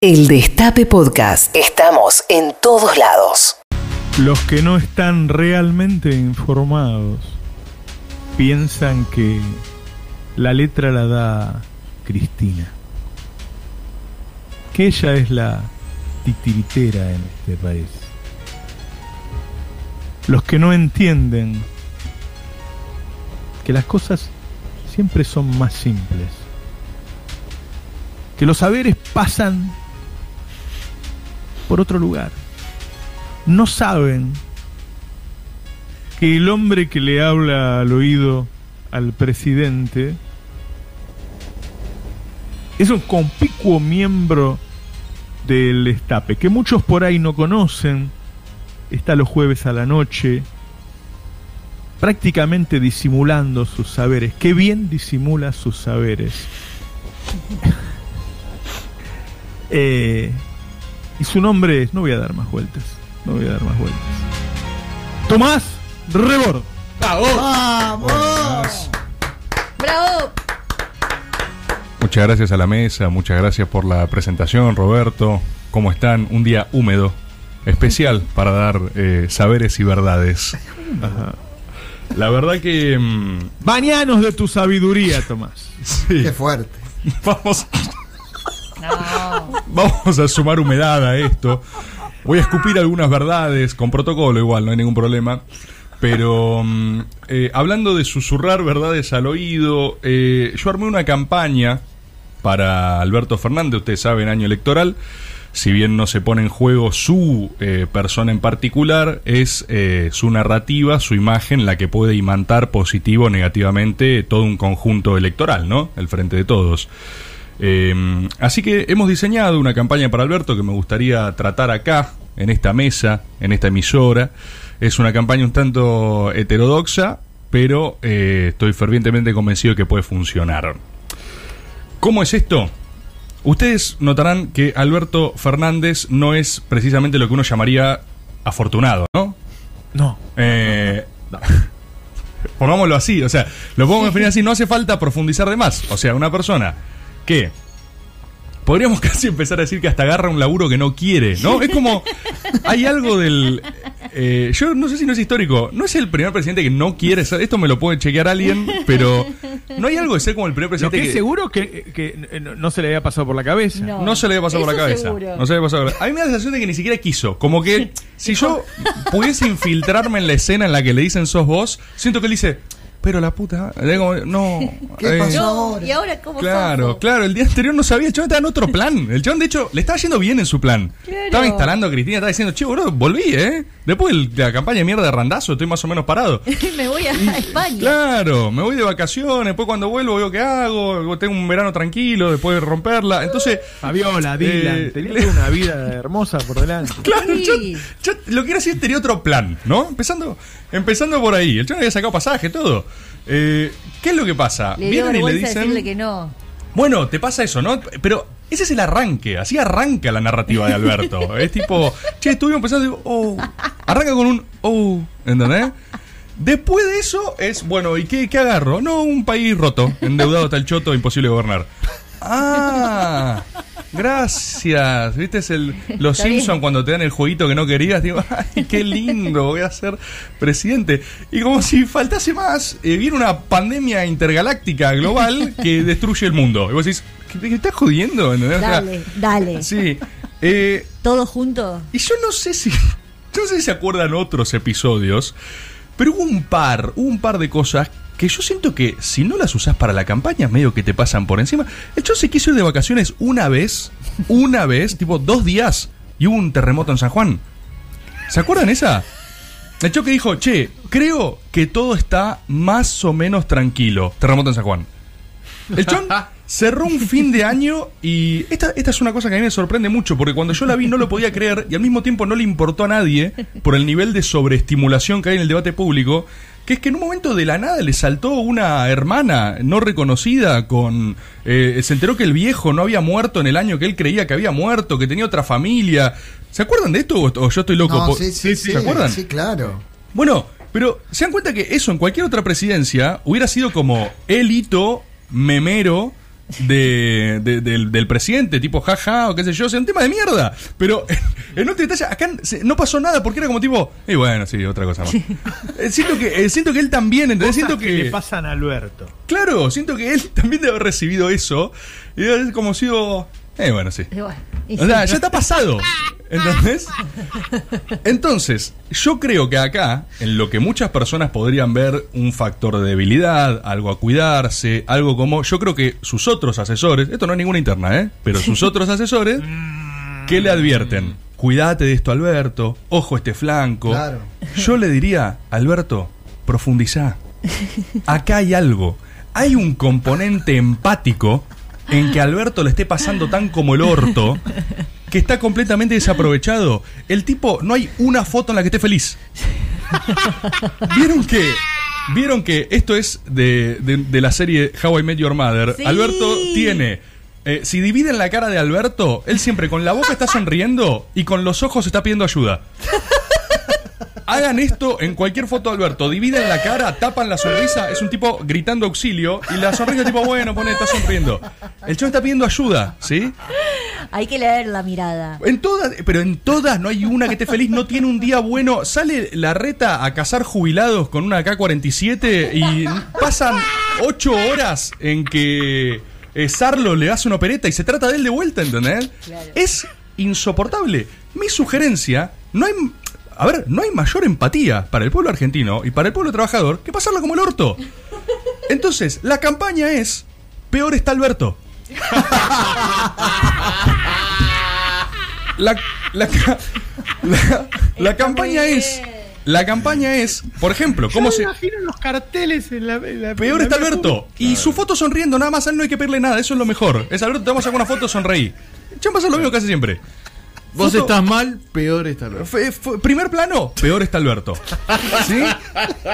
El Destape Podcast. Estamos en todos lados. Los que no están realmente informados piensan que la letra la da Cristina. Que ella es la titiritera en este país. Los que no entienden que las cosas siempre son más simples. Que los saberes pasan por otro lugar. No saben que el hombre que le habla al oído al presidente es un conspicuo miembro del estape, que muchos por ahí no conocen, está los jueves a la noche, prácticamente disimulando sus saberes. Qué bien disimula sus saberes. eh, y su nombre es, no voy a dar más vueltas, no voy a dar más vueltas. Tomás Rebord. ¡Vamos! ¡Bravo! Muchas gracias a la mesa, muchas gracias por la presentación, Roberto. ¿Cómo están? Un día húmedo, especial para dar eh, saberes y verdades. Ajá. La verdad que mm, Bañanos de tu sabiduría, Tomás. sí, Qué fuerte. vamos, No. Vamos a sumar humedad a esto. Voy a escupir algunas verdades, con protocolo igual, no hay ningún problema. Pero mm, eh, hablando de susurrar verdades al oído, eh, yo armé una campaña para Alberto Fernández, ustedes saben, año electoral. Si bien no se pone en juego su eh, persona en particular, es eh, su narrativa, su imagen, la que puede imantar positivo o negativamente todo un conjunto electoral, ¿no? El frente de todos. Eh, así que hemos diseñado una campaña para Alberto que me gustaría tratar acá, en esta mesa, en esta emisora. Es una campaña un tanto heterodoxa, pero eh, estoy fervientemente convencido que puede funcionar. ¿Cómo es esto? Ustedes notarán que Alberto Fernández no es precisamente lo que uno llamaría afortunado, ¿no? No. Eh, pongámoslo así, o sea, lo podemos definir así, no hace falta profundizar de más. O sea, una persona que podríamos casi empezar a decir que hasta agarra un laburo que no quiere, ¿no? Es como, hay algo del... eh, yo no sé si no es histórico, no es el primer presidente que no quiere ser, esto me lo puede chequear alguien, pero no hay algo de ser como el primer presidente que que... es seguro que, que no- no se le había pasado por la cabeza. No. No se le había pasado por la cabeza. seguro. No se le había pasado por la- A mí me da la sensación de que ni siquiera quiso. Como que si yo pudiese infiltrarme en la escena en la que le dicen sos vos, siento que él dice, pero la puta. digo, no. ¿Qué eh, pasó? No, ahora? ¿y ahora cómo Claro, claro, el día anterior no sabía, el chabón estaba en otro plan. El chabón, de hecho, le estaba yendo bien en su plan. Claro. Estaba instalando a Cristina, estaba diciendo, che, boludo, volví, ¿eh? Después de la campaña de mierda de Randazo, estoy más o menos parado. Me voy a, España. Claro, me voy de vacaciones, después cuando vuelvo veo qué hago, tengo un verano tranquilo, después de romperla. Entonces, Fabiola, Dylan, Eh, tenía toda una vida hermosa por delante. Claro, Sí. yo, yo lo que era así tenía otro plan, ¿no? Empezando, empezando por ahí. El chaval había sacado pasaje, todo. Eh, ¿Qué es lo que pasa? Le Vienen y le dicen. decirle que no. Bueno, te pasa eso, ¿no? Pero ese es el arranque, así arranca la narrativa de Alberto. es tipo, che, estuvimos pensando, digo, oh. Arranca con un oh, ¿entendés? Después de eso es, bueno, ¿y qué, qué agarro? No, un país roto, endeudado hasta el choto, imposible gobernar. Ah, gracias. ¿Viste? Es el, los. Simpsons cuando te dan el jueguito que no querías. Digo, ay, qué lindo, voy a ser presidente. Y como si faltase más, eh, viene una pandemia intergaláctica global que destruye el mundo. Y vos decís, ¿qué, qué estás jodiendo? ¿Entendés? O sea, Dale, dale. Sí. Eh, Todo junto. y yo no sé si. Yo no sé si se acuerdan otros episodios. Pero hubo un par, hubo un par de cosas que yo siento que si no las usás para la campaña, medio que te pasan por encima. El chon se quiso ir de vacaciones una vez, una vez, tipo dos días, y hubo un terremoto en San Juan. ¿Se acuerdan esa? El que dijo, che, creo que todo está más o menos tranquilo. Terremoto en San Juan. El Chon cerró un fin de año y esta, esta es una cosa que a mí me sorprende mucho porque cuando yo la vi no lo podía creer y al mismo tiempo no le importó a nadie por el nivel de sobreestimulación que hay en el debate público, que es que en un momento de la nada le saltó una hermana no reconocida con... eh, se enteró que el viejo no había muerto en el año que él creía que había muerto, que tenía otra familia. ¿Se acuerdan de esto o, yo estoy loco? No, sí, sí, sí. ¿Se acuerdan? Sí, claro. Bueno, pero se dan cuenta que eso en cualquier otra presidencia hubiera sido como el hito memero de, de- del, del presidente, tipo jaja o qué sé yo, o sea, un tema de mierda. Pero en otro detalle, acá no pasó nada porque era como tipo, y bueno, sí, otra cosa más. Eh, siento, que, eh, siento que él también, ¿entendés? Siento que que. le pasan a Alberto. Claro, siento que él también debe haber recibido eso. Y debe haber como sido. Eh, bueno, sí. Y bueno, y O sea, sí. ya está pasado. ¿Entendés? Entonces, yo creo que acá, en lo que muchas personas podrían ver un factor de debilidad, algo a cuidarse, algo como. Yo creo que sus otros asesores, esto no es ninguna interna, ¿eh? Pero sus otros asesores, ¿qué le advierten? Cuídate de esto, Alberto. Ojo este flanco. Claro. Yo le diría, Alberto, profundizá. Acá hay algo. Hay un componente empático en que Alberto le esté pasando tan como el orto que está completamente desaprovechado. El tipo, no hay una foto en la que esté feliz. ¿Vieron que? ¿Vieron que esto es de, de- de la serie How I Met Your Mother? Sí. Alberto tiene. eh, si dividen la cara de Alberto, él siempre con la boca está sonriendo y con los ojos está pidiendo ayuda. Hagan esto en cualquier foto de Alberto. Dividen la cara, tapan la sonrisa. Es un tipo gritando auxilio. Y la sonrisa, tipo, bueno, pone, está sonriendo. El chavo está pidiendo ayuda, ¿sí? Hay que leer la mirada. En todas, pero en todas no hay una que esté feliz, no tiene un día bueno. Sale la reta a cazar jubilados con una K-47 y pasan ocho horas en que eh, Sarlo le hace una opereta y se trata de él de vuelta, ¿entendés? Claro. Es insoportable. Mi sugerencia, no hay... A ver, no hay mayor empatía para el pueblo argentino y para el pueblo trabajador que pasarlo como el orto. Entonces, la campaña es, peor está Alberto. La, la, la- la campaña es. La campaña es, por ejemplo, ¿cómo se. me imagino los carteles en la. en la- Peor en está la- Alberto. Y su foto sonriendo, nada más, a él no hay que pedirle nada, eso es lo mejor. Es Alberto, te vamos a sacar una foto, sonreí. Ya pasa lo mismo que hace siempre. Vos Foto- estás mal, peor está Alberto. Primer plano, peor está Alberto. ¿Sí?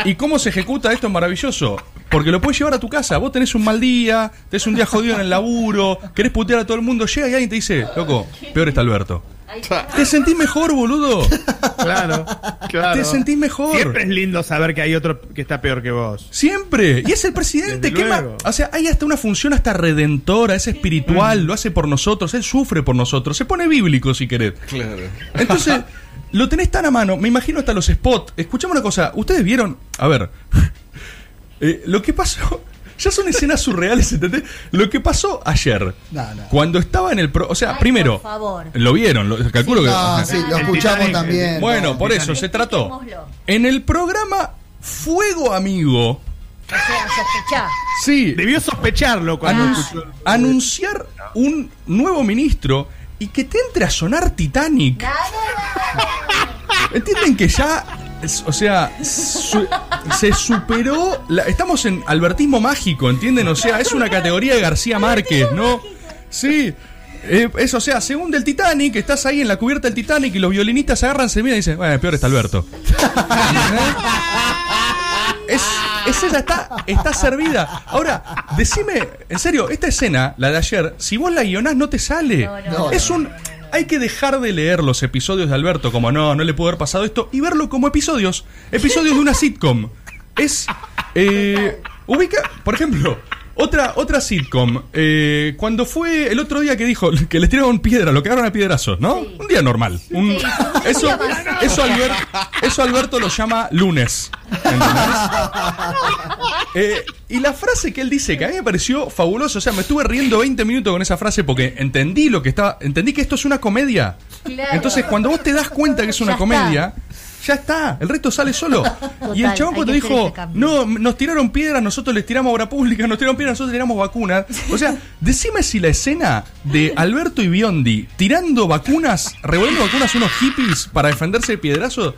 ¿Y cómo se ejecuta esto? Es maravilloso. Porque lo puedes llevar a tu casa. Vos tenés un mal día, tenés un día jodido en el laburo, querés putear a todo el mundo, llega y alguien te dice, loco, peor está Alberto. ¿Te sentís mejor, boludo? Claro, claro. ¿Te sentís mejor? Siempre es lindo saber que hay otro que está peor que vos. Siempre. Y es el presidente. Luego. O sea, hay hasta una función hasta redentora, es espiritual, lo hace por nosotros, él sufre por nosotros. Se pone bíblico si querés. Claro. Entonces, lo tenés tan a mano. Me imagino hasta los spots. Escuchame una cosa. ¿Ustedes vieron? A ver. eh, lo que pasó. Ya son escenas surreales, ¿entendés? Lo que pasó ayer. No, no. Cuando estaba en el. Pro, o sea, Ay, primero. por favor. Lo vieron, lo, calculo que. No, sí, lo escuchamos Titanic, también. Bueno, no. por eso se trató. En el programa Fuego Amigo. O sea. Sí, Debió sospecharlo cuando anun- escuchó. anunciar un nuevo ministro y que te entre a sonar Titanic. No, no, no. ¿Entienden que ya, o sea, su- se superó, la- estamos en albertismo mágico, ¿entienden? O sea, es una categoría de García Márquez, ¿no? Sí. eh, es, o sea, según del Titanic, estás ahí en la cubierta del Titanic y los violinistas se agarran, se miran y dicen, bueno, peor está Alberto. Es, esa está, está servida. Ahora, decime, en serio, esta escena, la de ayer, si vos la guionás no te sale. No, no, es un. Hay que dejar de leer los episodios de Alberto como no, no le pudo haber pasado esto y verlo como episodios. Episodios de una sitcom. Es. Eh, ubica, por ejemplo, otra, otra sitcom. eh, cuando fue el otro día que dijo que les tiraron piedra, lo quedaron a piedrazos, ¿no? Sí. Un día normal. Un- Sí, un eso, día eso, Albert- eso Alberto lo llama lunes. Eh, y la frase que él dice, que a mí me pareció fabuloso, o sea, me estuve riendo 20 minutos con esa frase porque entendí lo que estaba, entendí que esto es una comedia. Claro. Entonces, cuando vos te das cuenta que es una Ya comedia, ya está, el resto sale solo. y el chabón cuando dijo, cambio. no, nos tiraron piedras, nosotros les tiramos obra pública, nos tiraron piedras, nosotros tiramos vacunas. O sea, decime si la escena de Alberto y Biondi tirando vacunas, revolviendo vacunas a unos hippies para defenderse de piedrazos,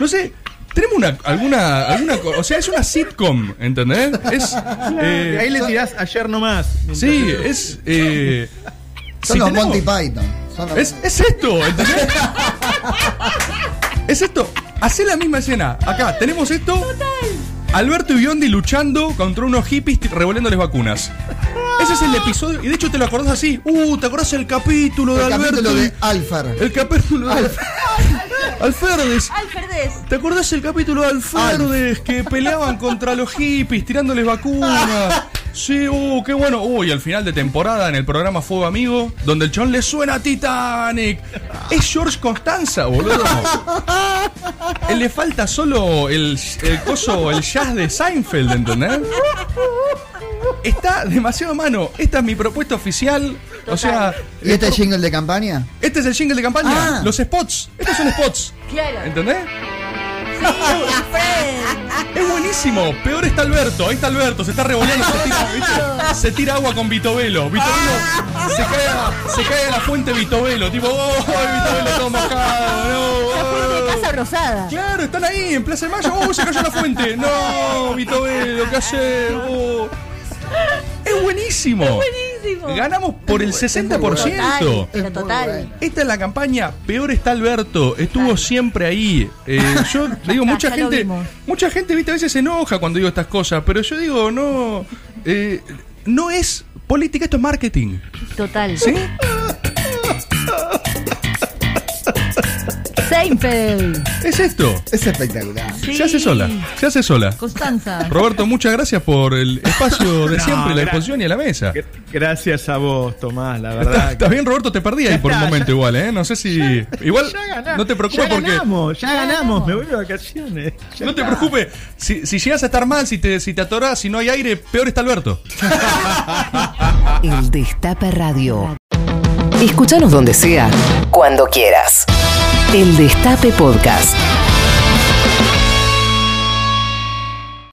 no sé, tenemos una, alguna, alguna, o sea, es una sitcom, ¿entendés? Es, eh, ahí le tirás ayer nomás. sí, es, eh, Son si los tenemos- Monty Python. Son los- es, es esto, ¿entendés? es esto. Hacé la misma escena. Acá tenemos esto. Alberto y Biondi luchando contra unos hippies revolviéndoles vacunas. Ese es el episodio. Y de hecho te lo acordás así. Uh, ¿te acordás el capítulo de el Alberto? capítulo de Alfer. El capítulo de Alferdes. Alferdes. ¿Te acordás el capítulo de Alferdes que peleaban contra los hippies tirándoles vacunas? Sí, uh, qué bueno. Uy, al final de temporada en el programa Fuego Amigo, donde el chon le suena a Titanic. Es George Constanza, boludo. Él le falta solo el, el coso, el jazz de Seinfeld, ¿entendés? Está demasiado mano. Esta es mi propuesta oficial. O sea, ¿Y este es jingle de campaña? este es el jingle de campaña. Ah. Los spots. Estos son spots. Claro. ¿Entendés? Sí, Fred. Es buenísimo. Peor está Alberto. Ahí está Alberto. Se está revolviendo. Se tira, ¿viste? Se tira agua con Vitovelo. Vitovelo se cae, a, se cae a la fuente Vitovelo. Tipo, oh, Vitovelo todo mojado. No, La fuente de oh. Casa Rosada. Claro, están ahí en Plaza de Mayo. Oh, se cayó la fuente. No, Vitovelo, ¿qué hacer? Oh. Es buenísimo. Buenísimo. Ganamos por el 60%. Total, pero. Esta es la campaña Peor está Alberto. Estuvo siempre ahí. Eh, yo le digo, mucha ya gente, mucha gente, viste, a veces se enoja cuando digo estas cosas, pero yo digo, no, eh, no es política, esto es marketing. Total. ¿Sí? Seinfeld. Es esto. Es espectacular. Sí. Se hace sola. Se hace sola. Constanza. Roberto, muchas gracias por el espacio de No, siempre, la exposición y a la mesa. Gr- Gracias a vos, Tomás, la verdad. Está, está bien, Roberto, te perdí ahí por un momento ya- igual, ¿eh? No sé si... Igual, Ya ganamos. no te preocupes ya porque... ganamos, ya ganamos, me voy de vacaciones. Ya No te preocupes, si, si llegas a estar mal, si te, si te atorás, si no hay aire, peor está Alberto. El Destape Radio. Escúchanos donde sea, cuando quieras. El Destape Podcast.